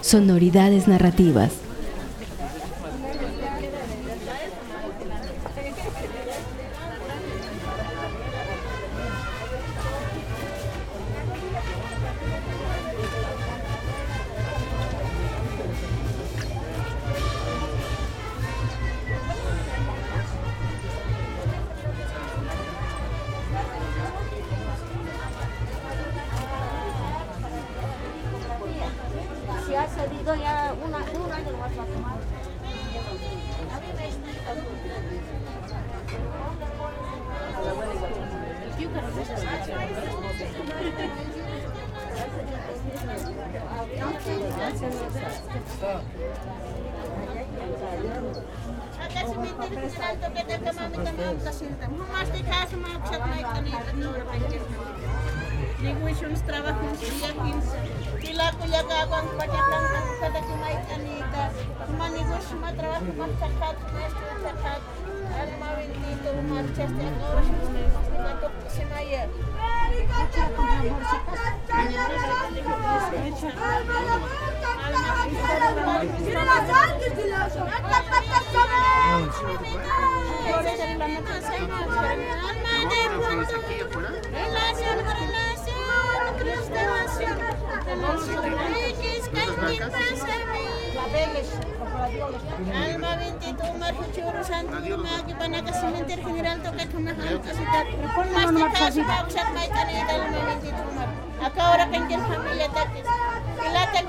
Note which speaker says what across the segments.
Speaker 1: Sonoridades narrativas. ya una, un año lo vas a tomar.
Speaker 2: Adesso mi interessante vedere come mi chiamo da scelta. Ma stai casa ma c'è mai con il tuo trabajos yakin sila kuya gawang pagkakang kada kumay kanita manigos ma trabajo ma sakat nesto sakat al mawin dito marchas de agora katok sinaya Alma 22 Marco Choro Santo Magi Banaka Cementerio General Toca Tumahan Kasita Mas de caso Baksat May Kanita Alma 22 Mar Acá ahora que en familia Takis Kila Takis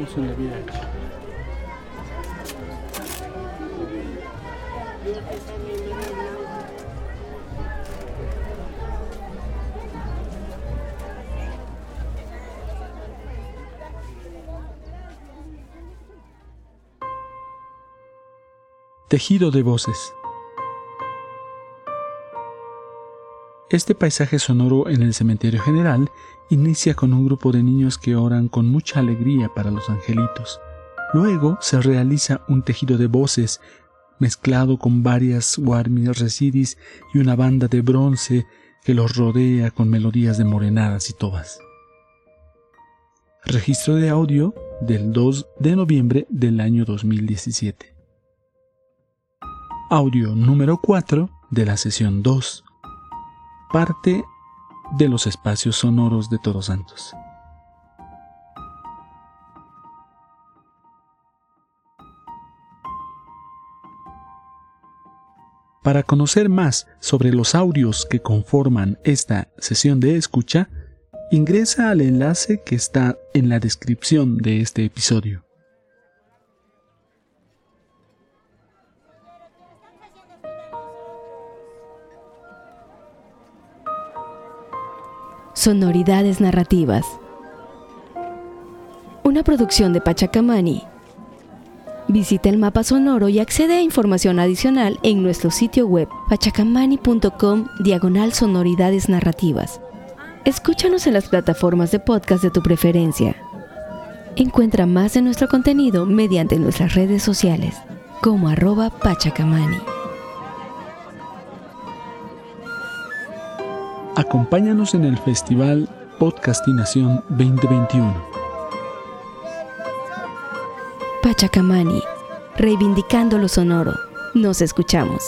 Speaker 3: En la vida. Tejido de voces. Este paisaje sonoro en el cementerio general inicia con un grupo de niños que oran con mucha alegría para los angelitos. Luego se realiza un tejido de voces mezclado con varias guarmias residis y una banda de bronce que los rodea con melodías de morenadas y tobas. Registro de audio del 2 de noviembre del año 2017. Audio número 4 de la sesión 2. Parte de los espacios sonoros de Todos Santos. Para conocer más sobre los audios que conforman esta sesión de escucha, ingresa al enlace que está en la descripción de este episodio.
Speaker 1: Sonoridades narrativas. Una producción de Pachacamani. Visita el mapa sonoro y accede a información adicional en nuestro sitio web pachacamani.com diagonal sonoridades narrativas. Escúchanos en las plataformas de podcast de tu preferencia. Encuentra más de nuestro contenido mediante nuestras redes sociales como arroba pachacamani.
Speaker 3: Acompáñanos en el Festival Podcastinación 2021.
Speaker 1: Pachacamani, reivindicando lo sonoro. Nos escuchamos.